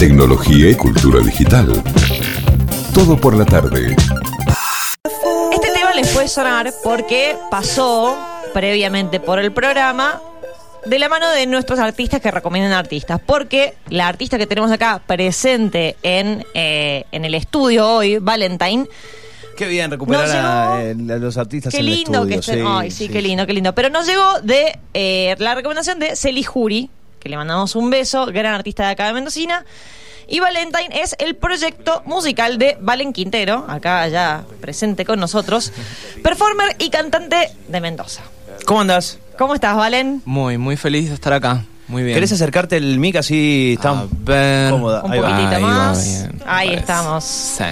tecnología y cultura digital. Todo por la tarde. Este tema les puede sonar porque pasó previamente por el programa de la mano de nuestros artistas que recomiendan artistas. Porque la artista que tenemos acá presente en, eh, en el estudio hoy, Valentine, Qué bien recuperar a, llegó- eh, a los artistas Qué en el lindo que estén. Ay, sí, qué lindo, qué lindo. Pero nos llegó de eh, la recomendación de Celi Juri, que le mandamos un beso, gran artista de acá de Mendocina. Y Valentine es el proyecto musical de Valen Quintero, acá ya presente con nosotros, performer y cantante de Mendoza. ¿Cómo andas? ¿Cómo estás, Valen? Muy, muy feliz de estar acá. Muy bien. ¿Querés acercarte el mic así está cómoda? Un Ahí poquitito Ahí va más. Ahí parece. estamos. Sí.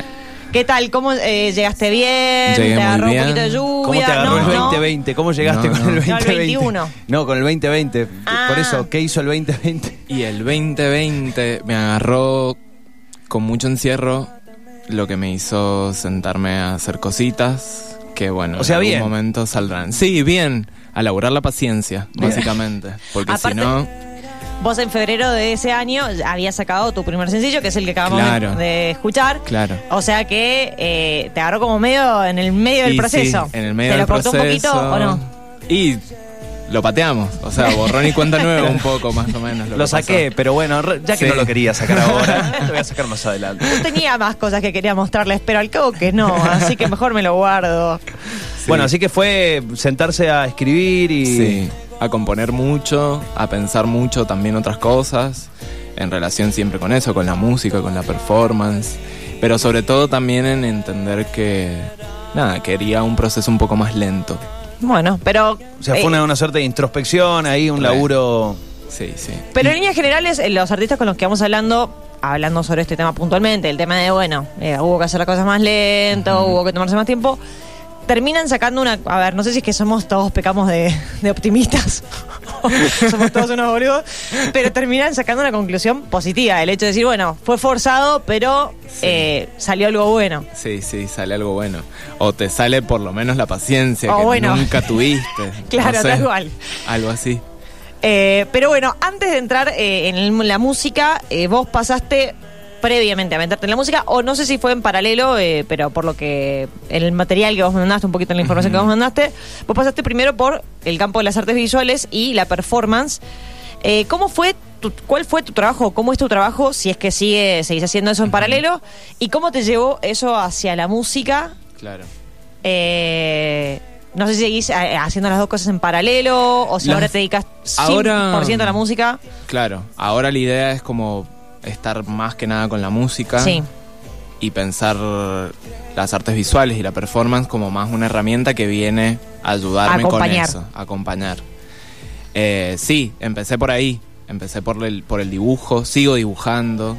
¿Qué tal? ¿Cómo eh, llegaste bien? Llegué ¿Te muy agarró bien. un poquito de lluvia? ¿Cómo te agarró ¿No? el ¿No? 2020? ¿Cómo llegaste No, con el no. 2020? No, el 21. No, con el 2020. Ah. Por eso, ¿qué hizo el 2020? Y el 2020 me agarró con mucho encierro, lo que me hizo sentarme a hacer cositas que, bueno, O sea, en algún bien. momento saldrán. Sí, bien. A laburar la paciencia, Bien. básicamente. Porque Aparte- si no, Vos en febrero de ese año habías sacado tu primer sencillo, que es el que acabamos Claro. de escuchar. claro. O sea que eh, te agarró como medio en el medio del Y proceso. sí, en el medio ¿Te del lo cortó proceso. un poquito o no? Y lo pateamos. O sea, borrón y cuenta nueva un poco, más o menos. Lo, saqué, pasó. pero bueno, ya que Sí. no lo quería sacar ahora, lo voy a sacar más adelante. Yo tenía más cosas que quería mostrarles, pero al cabo que no, así que mejor me lo guardo. Sí. Bueno, así que fue sentarse a escribir y... Sí, a componer mucho, a pensar mucho también otras cosas, en relación siempre con eso, con la música, con la performance, pero sobre todo también en entender que, nada, quería un proceso un poco más lento. Bueno, pero. O sea, eh, fue una, una suerte de introspección, ahí un Re. laburo... Sí, sí. Pero en líneas generales, eh, los artistas con los que vamos hablando, hablando sobre este tema puntualmente, el tema de, bueno, eh, hubo que hacer las cosas más lento, hubo que tomarse más tiempo, terminan sacando una... A ver, no sé si es que somos todos pecamos de, de optimistas, somos todos unos boludos, pero terminan sacando una conclusión positiva, el hecho de decir, bueno, fue forzado, pero Sí. eh, salió algo bueno. Sí, sí, sale algo bueno. O te sale por lo menos la paciencia que bueno. nunca tuviste. Claro, no sé, tal cual. Algo así. Eh, pero bueno, antes de entrar eh, en la música, vos pasaste previamente a meterte en la música, o no sé si fue en paralelo, eh, pero por lo que en el material que vos mandaste, un poquito en la información que vos mandaste, vos pasaste primero por el campo de las artes visuales y la performance. Eh, ¿Cómo fue tu- cuál fue tu trabajo? ¿Cómo es tu trabajo? Si es que sigue, seguís haciendo eso en paralelo, y cómo te llevó eso hacia la música. Claro. Eh, no sé si seguís haciendo las dos cosas en paralelo o si Las- ahora te dedicas 100% ahora- a la música. Claro, ahora la idea es como estar más que nada con la música. Sí. y pensar las artes visuales y la performance como más una herramienta que viene a ayudarme Acompañar. con eso, a acompañar. Eh, sí, empecé por ahí, empecé por el, por el dibujo, sigo dibujando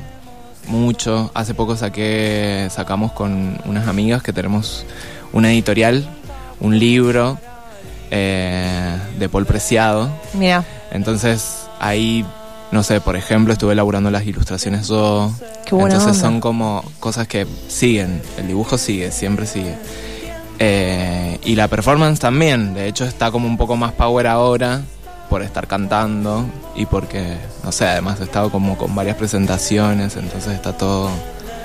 mucho. Hace poco saqué, sacamos con unas amigas que tenemos una editorial, un libro eh, de Paul Preciado. Mira, Entonces ahí, no sé, por ejemplo, estuve elaborando las ilustraciones yo. Qué buena Entonces onda. son como cosas que siguen, el dibujo sigue, siempre sigue. Eh, y la performance también, de hecho está como un poco más power ahora por estar cantando y porque, no sé, además he estado como con varias presentaciones, entonces está todo...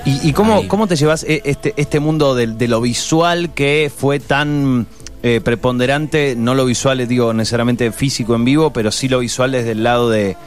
¿Y, y cómo, Ahí. cómo te llevas eh, este, este mundo de, lo visual que fue tan eh, preponderante? No lo visual, eh, digo, necesariamente físico en vivo, pero sí lo visual desde el lado de,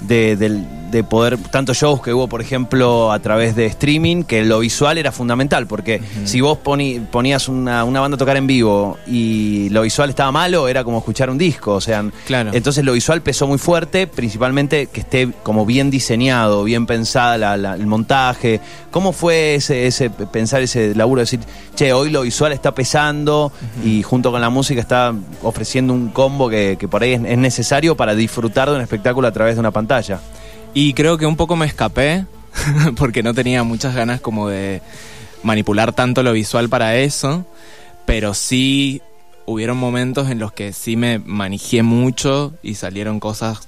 de, del- de poder, tantos shows que hubo, por ejemplo, a través de streaming, que lo visual era fundamental, porque si vos poni- ponías una, una banda a tocar en vivo y lo visual estaba malo, era como escuchar un disco, o sea, Claro. entonces lo visual pesó muy fuerte, principalmente que esté como bien diseñado, bien pensada la- la- el montaje. ¿Cómo fue ese, ese pensar ese laburo de decir, che, hoy lo visual está pesando y junto con la música está ofreciendo un combo que, que por ahí es, es necesario para disfrutar de un espectáculo a través de una pantalla? Y creo que un poco me escapé, porque no tenía muchas ganas como de manipular tanto lo visual para eso, pero sí hubieron momentos en los que sí me manejé mucho y salieron cosas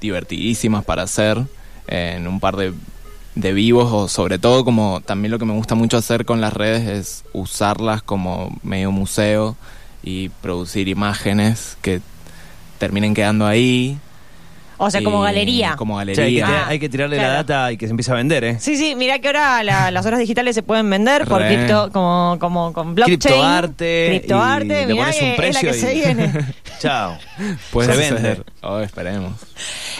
divertidísimas para hacer en un par de, de vivos o sobre todo como también lo que me gusta mucho hacer con las redes es usarlas como medio museo y producir imágenes que terminen quedando ahí O sea, como galería. Como O sea, hay, galería. que, Ah, hay que tirarle claro. la data y que se empiece a vender, ¿eh? Sí, sí, mira que ahora la- las horas digitales se pueden vender por Re. cripto, como, como con blockchain. Criptoarte. Criptoarte, y le mirá pones que un precio es la que y- se viene. Chao. Puede se ser. Oh, esperemos.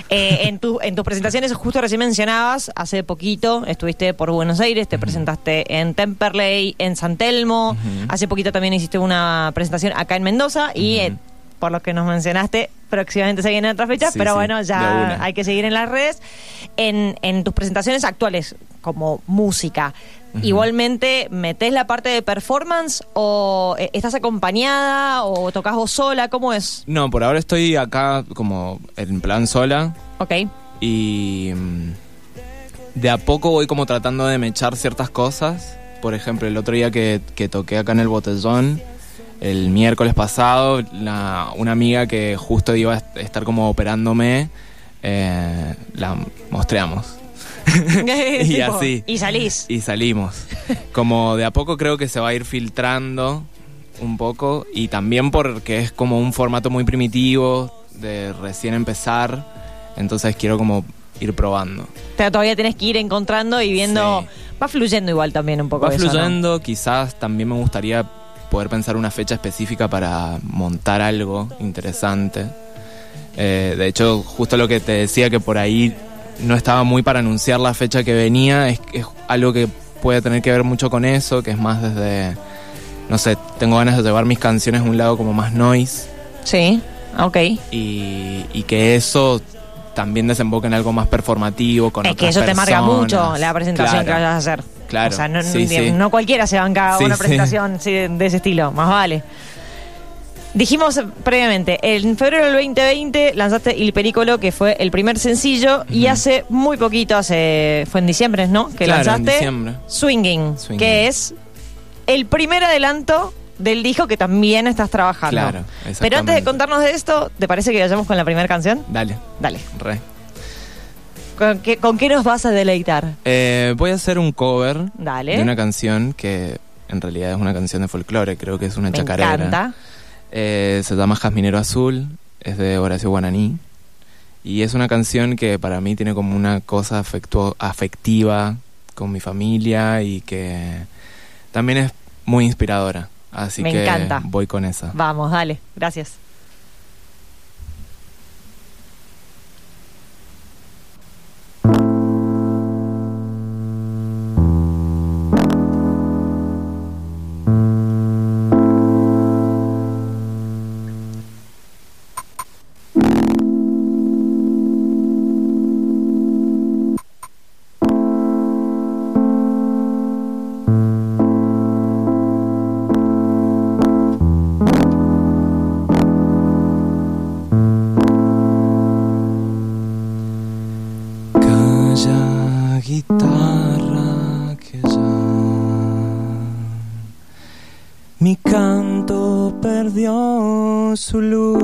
Eh, en, tu- en tus presentaciones, justo recién mencionabas, hace poquito estuviste por Buenos Aires, te presentaste en Temperley, en San Telmo, hace poquito también hiciste una presentación acá en Mendoza y eh, por lo que nos mencionaste, próximamente se vienen otras fechas, Sí, pero sí, bueno, ya hay que seguir en las redes. En, en tus presentaciones actuales, como música, igualmente metes la parte de performance o eh, estás acompañada o tocas vos sola, ¿cómo es? No, por ahora estoy acá como en plan sola Ok. y mm, de a poco voy como tratando de mechar ciertas cosas. Por ejemplo, el otro día que, que toqué acá en el botellón, el miércoles pasado, la- una amiga que justo iba a est- estar como operándome, eh, la mostramos. y Tipo, así. Y salís. Y salimos. Como de a poco creo que se va a ir filtrando un poco y también porque es como un formato muy primitivo de recién empezar, entonces quiero como ir probando. O sea, todavía tienes que ir encontrando y viendo. Sí. Va fluyendo igual también un poco. Va eso, ¿no? fluyendo, quizás también me gustaría poder pensar una fecha específica para montar algo interesante. Eh, de hecho, justo lo que te decía que por ahí no estaba muy para anunciar la fecha que venía, es, es algo que puede tener que ver mucho con eso, que es más desde, no sé, tengo ganas de llevar mis canciones a un lado como más noise Sí, ok. y, y que eso también desemboque en algo más performativo con Es que otras eso te marca personas. mucho la presentación Claro. que vayas a hacer. Claro, O sea, no, sí, no- sí. no cualquiera se banca Sí, una presentación de ese estilo, más vale. Dijimos previamente, en febrero del 2020 lanzaste Il Pericolo, que fue el primer sencillo, y hace muy poquito, hace fue en diciembre, ¿no? Que Claro, en lanzaste diciembre. Swinging, Swinging. que es el primer adelanto del disco que también estás trabajando. Claro, Pero antes de contarnos de esto, ¿te parece que vayamos con la primera canción? Dale, Dale. re. ¿Con qué, con qué nos vas a deleitar? Eh, voy a hacer un cover Dale. de una canción que en realidad es una canción de folclore, creo que es una Me chacarera. encanta. Eh, se llama Jasminero Azul, es de Horacio Guananí. Y es una canción que para mí tiene como una cosa afectu- afectiva con mi familia y que también es muy inspiradora. Así Me que encanta. voy con esa. Vamos, dale. Gracias. Canto perdió su luz.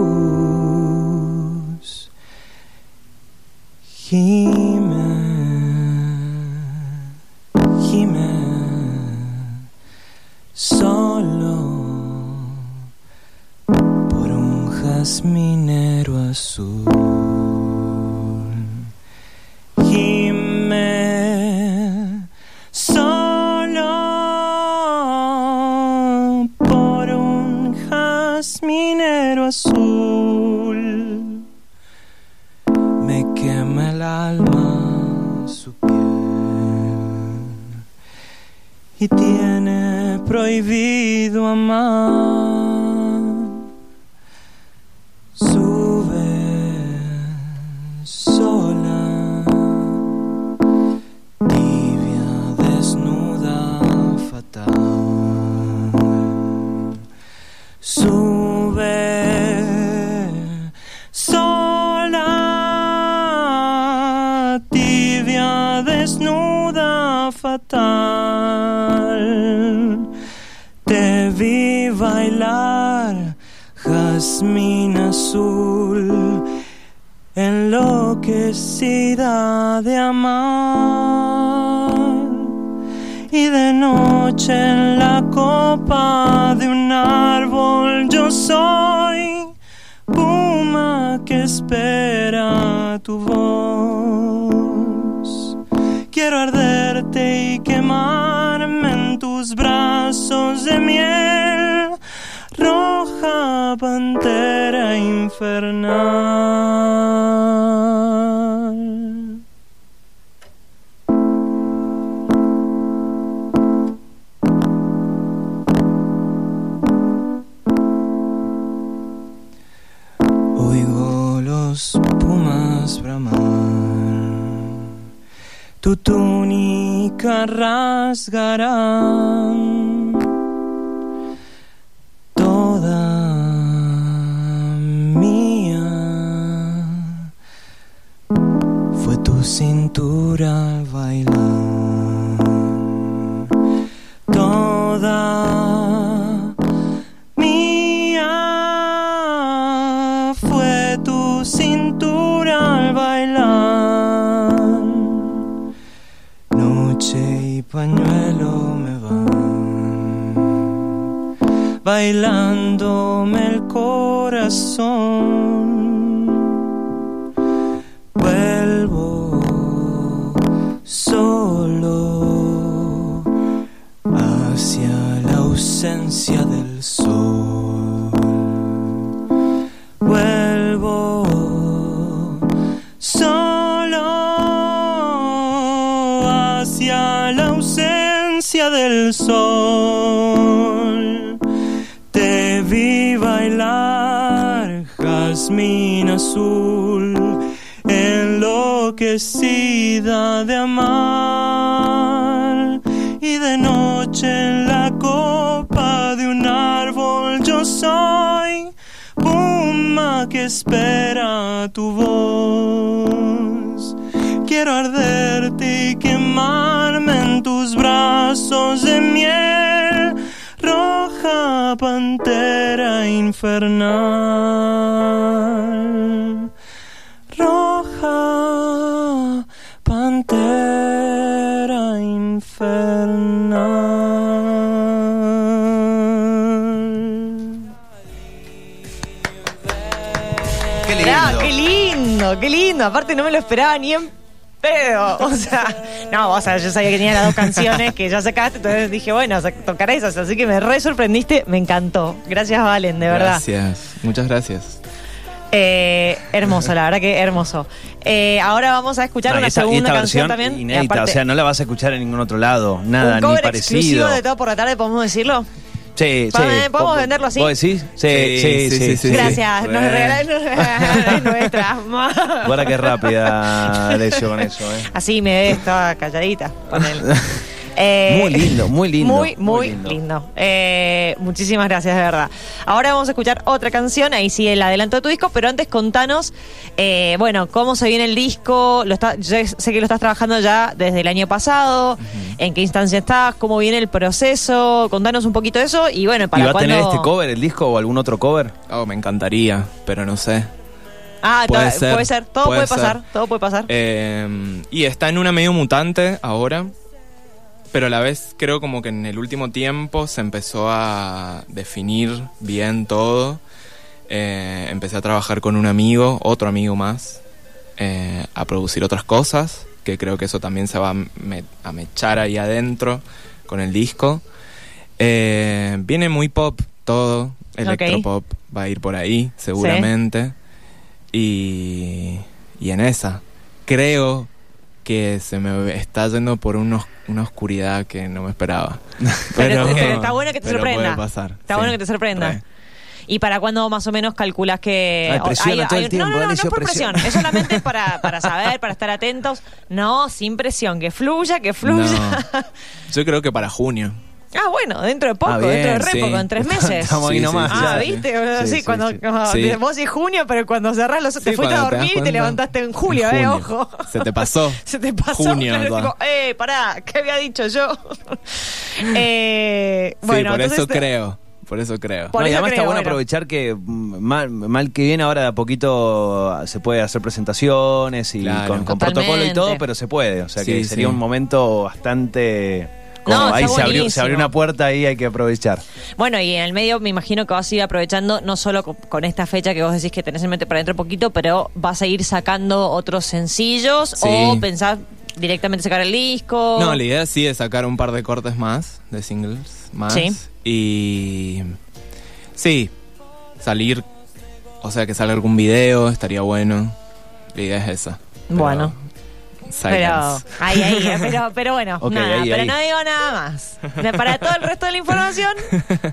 Y tiene prohibido amar. Jazmín azul, enloquecida de amar. Y de noche en la copa de un árbol yo soy puma que espera tu voz. Quiero arderte y quemarme en tus brazos de miel, pantera infernal. Oigo los pumas bramar, tu túnica rasgarán cintura al bailar, toda mía fue tu cintura al bailar. Noche y pañuelo me van bailándome el corazón. Sol. Te vi bailar jazmín azul, enloquecida de amar. Y de noche en la copa de un árbol yo soy puma que espera tu voz. Quiero arderte y quemarme en tus brazos de miel, roja pantera infernal. Roja pantera infernal. Qué lindo. Ah, qué lindo, qué lindo. Aparte no me lo esperaba ni en pedo. O sea, no, o sea, yo sabía que tenía las dos canciones que ya sacaste, entonces dije, bueno, sa- tocar esas. Así que me re sorprendiste, me encantó. Gracias, Valen, de verdad. Gracias, muchas gracias. Eh, hermoso, la verdad que hermoso. Eh, ahora vamos a escuchar No, una segunda esta canción también. Inédita, aparte, o sea, no la vas a escuchar en ningún otro lado. Nada, un ni cover parecido. exclusivo de todo por la tarde, ¿podemos decirlo? Sí, sí. ¿Podemos- podemos ¿Vos- venderlo así? ¿Vos decís? Sí, sí, Sí, sí. Gracias, nos Re. regalan nos regalan nuestras Guarda que rápida, Decio, con eso, ¿eh? Así me ve, estaba calladita. con él. Eh, Muy lindo, muy lindo, Muy, muy, muy lindo. lindo. Eh, muchísimas gracias, de verdad. Ahora vamos a escuchar otra canción, ahí sí el adelanto de tu disco, pero antes contanos, eh, bueno, cómo se viene el disco. Lo está, yo sé que lo estás trabajando ya desde el año pasado, en qué instancia estás, cómo viene el proceso, contanos un poquito de eso y bueno, ¿Y para va a cuándo... tener este cover, el disco, o algún otro cover? Oh, me encantaría, pero no sé. Ah, Puede ser, puede ser, todo puede puede, pasar, ser. todo puede pasar. Eh, y está en una medio mutante ahora, pero a la vez creo como que en el último tiempo se empezó a definir bien todo. Eh, empecé a trabajar con un amigo, otro amigo más, eh, a producir otras cosas, que creo que eso también se va a, me- a mechar ahí adentro con el disco. Eh, viene muy pop todo, electropop va a ir por ahí seguramente. Y, y en esa, creo que se me está yendo por unos, una oscuridad que no me esperaba. Pero, pero está bueno que te sorprenda. puede pasar, Está sí, bueno que te sorprenda. re. ¿Y para cuándo más o menos calculas que.? Ay, presiona hay- todo hay- el tiempo, no, no, no, no es por presión. presiona. Es solamente para, para saber, para estar atentos. No, sin presión. Que fluya, que fluya. No. Yo creo que para junio. Ah, bueno, dentro de poco, Ah, bien, dentro de re sí. poco, en tres meses. Estamos ahí Sí, nomás. sí, Ah. ¿viste? Sí, Sí, sí, cuando, sí. cuando- Sí. vos y junio, pero cuando cerrás los... te Sí, fuiste a te dormir y te levantaste en julio, en ¿eh? junio. Ojo. Se te pasó. Se te pasó. Junio, claro, tipo, eh, pará, ¿qué había dicho yo? eh, Sí, bueno, por eso creo. Por eso creo. Por No, y además está bueno bueno. aprovechar que mm, mal, mal que bien ahora de a poquito se puede hacer presentaciones y Claro. con, protocolo y todo, pero se puede. O sea que sería sí. un momento bastante como No, ahí se abrió, se abrió una puerta ahí hay que aprovechar. Bueno, y en el medio me imagino que vas a ir aprovechando no solo con, con esta fecha que vos decís que tenés en mente para dentro de poquito, pero vas a ir sacando otros sencillos Sí. o pensás directamente sacar el disco. No, la idea sí es sacar un par de cortes más, de singles más. Sí. Y. Sí, salir. O sea, que salga algún video, estaría bueno. La idea es esa. Pero- Bueno. Pero, ahí, ahí, pero, pero bueno, nada, ahí, pero ahí. no digo nada más. Para todo el resto de la información,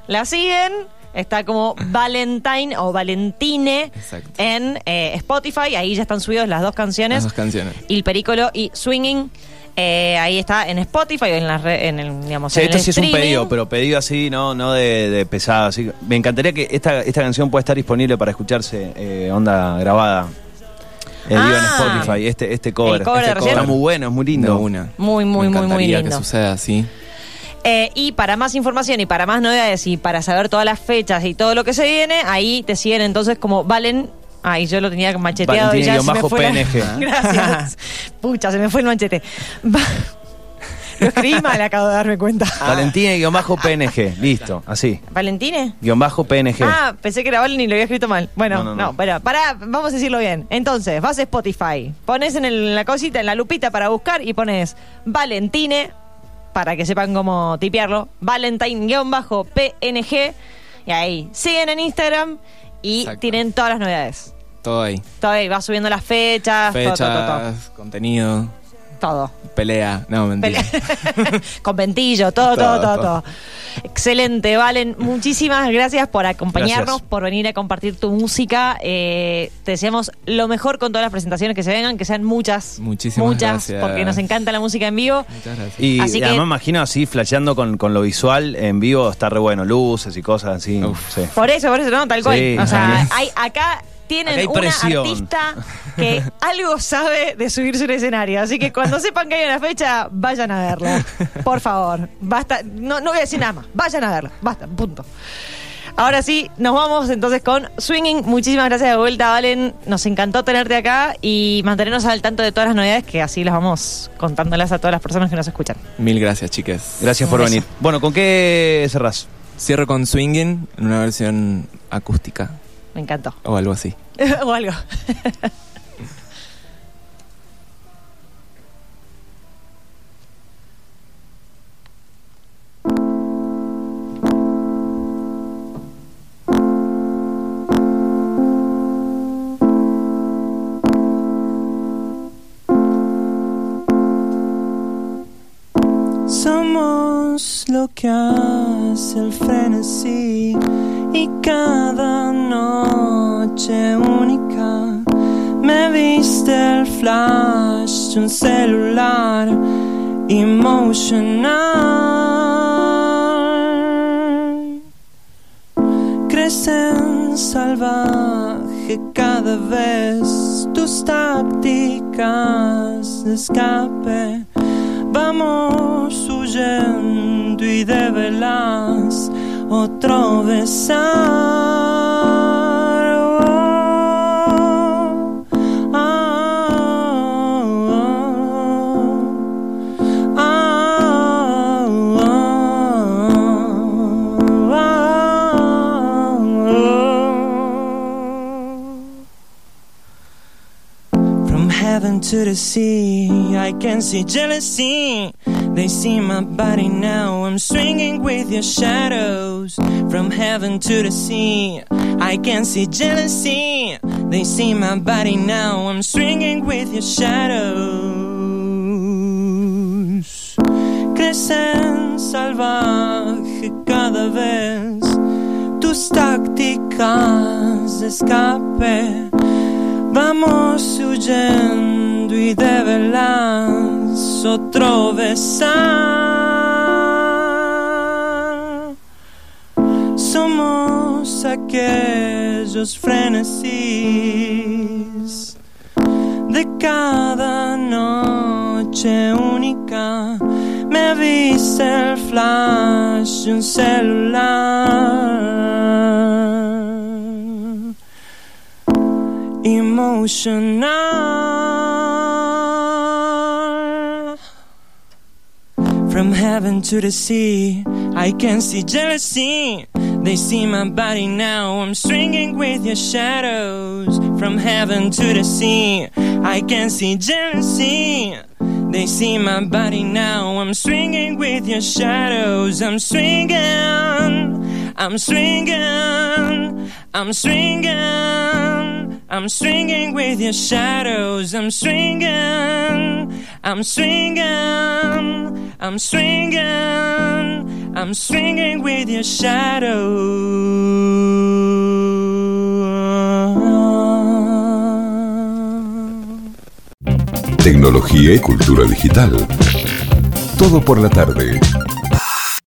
la siguen. Está como Valentine o Valentine Exacto. en eh, Spotify. Ahí ya están subidos las dos canciones. Las dos canciones. Il Pericolo y Swinging. Eh, ahí está en Spotify, en, la re- en el, digamos, Sí, en esto el sí es un pedido, pero pedido así, no, no de, de pesado. Así. Me encantaría que esta, esta canción pueda estar disponible para escucharse eh, onda grabada. Eh, digo, en Ah. Spotify, este, este cover. El cover Este de recién. Está muy bueno, es muy lindo. una. Muy, muy, muy, Me muy encantaría lindo. que suceda así. Eh, y para más información y para más novedades y para saber todas las fechas y todo lo que se viene, ahí te siguen entonces como Valen. Ahí yo lo tenía macheteado y ya se me fue. la- Gracias. Pucha, se me fue el machete. Lo escribí mal, acabo de darme cuenta. Valentina-PNG, listo, así. ¿Valentine? Guión bajo PNG. Ah, pensé que era Valen y lo había escrito mal. Bueno, No, no, no, no. pero pará, vamos a decirlo bien. Entonces, vas a Spotify, pones en, el- en la cosita, en la lupita para buscar y pones Valentine, para que sepan cómo tipearlo, Valentine-PNG, y ahí siguen en Instagram y Exacto. tienen todas las novedades. Todo ahí. Todo ahí, va subiendo las fechas, todo, Fechas, todo, todo, contenido, todo. pelea. No, mentira. Pelea- Con ventillo, todo, todo, Todo, todo. Excelente, Valen. Muchísimas gracias por acompañarnos, Gracias. por venir a compartir tu música. Eh, te deseamos lo mejor con todas las presentaciones que se vengan, que sean muchas. Muchísimas muchas, gracias. porque nos encanta la música en vivo. Muchas gracias. Y, Así y que- además me imagino así, flasheando con, con lo visual en vivo, está re bueno, luces y cosas así. Uf. sí. Por eso, por eso, no, tal cual. Sí, o sea, hay, acá tienen una artista que algo sabe de subirse un escenario. Así que cuando sepan que hay una fecha, vayan a verla. Por favor. Basta. No, no voy a decir nada más. Vayan a verla. Basta. Punto. Ahora sí, nos vamos entonces con Swinging. Muchísimas gracias de vuelta, Valen. Nos encantó tenerte acá y mantenernos al tanto de todas las novedades que así las vamos contándolas a todas las personas que nos escuchan. Mil gracias, chiques. Gracias por venir. Bueno, ¿con qué cerrás? Cierro con Swinging en una versión acústica Me encantó. o algo así. o algo. Somos lo que hace el frenesí y cada flash un celular emocional. Crecen salvaje cada vez tus tácticas de escape. Vamos huyendo y de velas otro besar. Heaven to the sea, I can see jealousy. They see my body now, I'm swinging with your shadows. From heaven to the sea, I can see jealousy. They see my body now, I'm swinging with your shadows. Crecen salvaje cada vez tus tácticas escape. Vamos huyendo y de velas otro besar. Somos aquellos frenesís de cada noche única. Me viste el flash de un celular emotional. From heaven to the sea, I can see jealousy. They see my body now, I'm swinging with your shadows. From heaven to the sea, I can see jealousy. They see my body now, I'm swinging with your shadows. I'm swinging, I'm swinging, I'm swinging, I'm swinging with your shadows. I'm swinging, I'm swinging, I'm swinging, I'm swinging with your shadows. Tecnología y cultura digital. Todo por la tarde.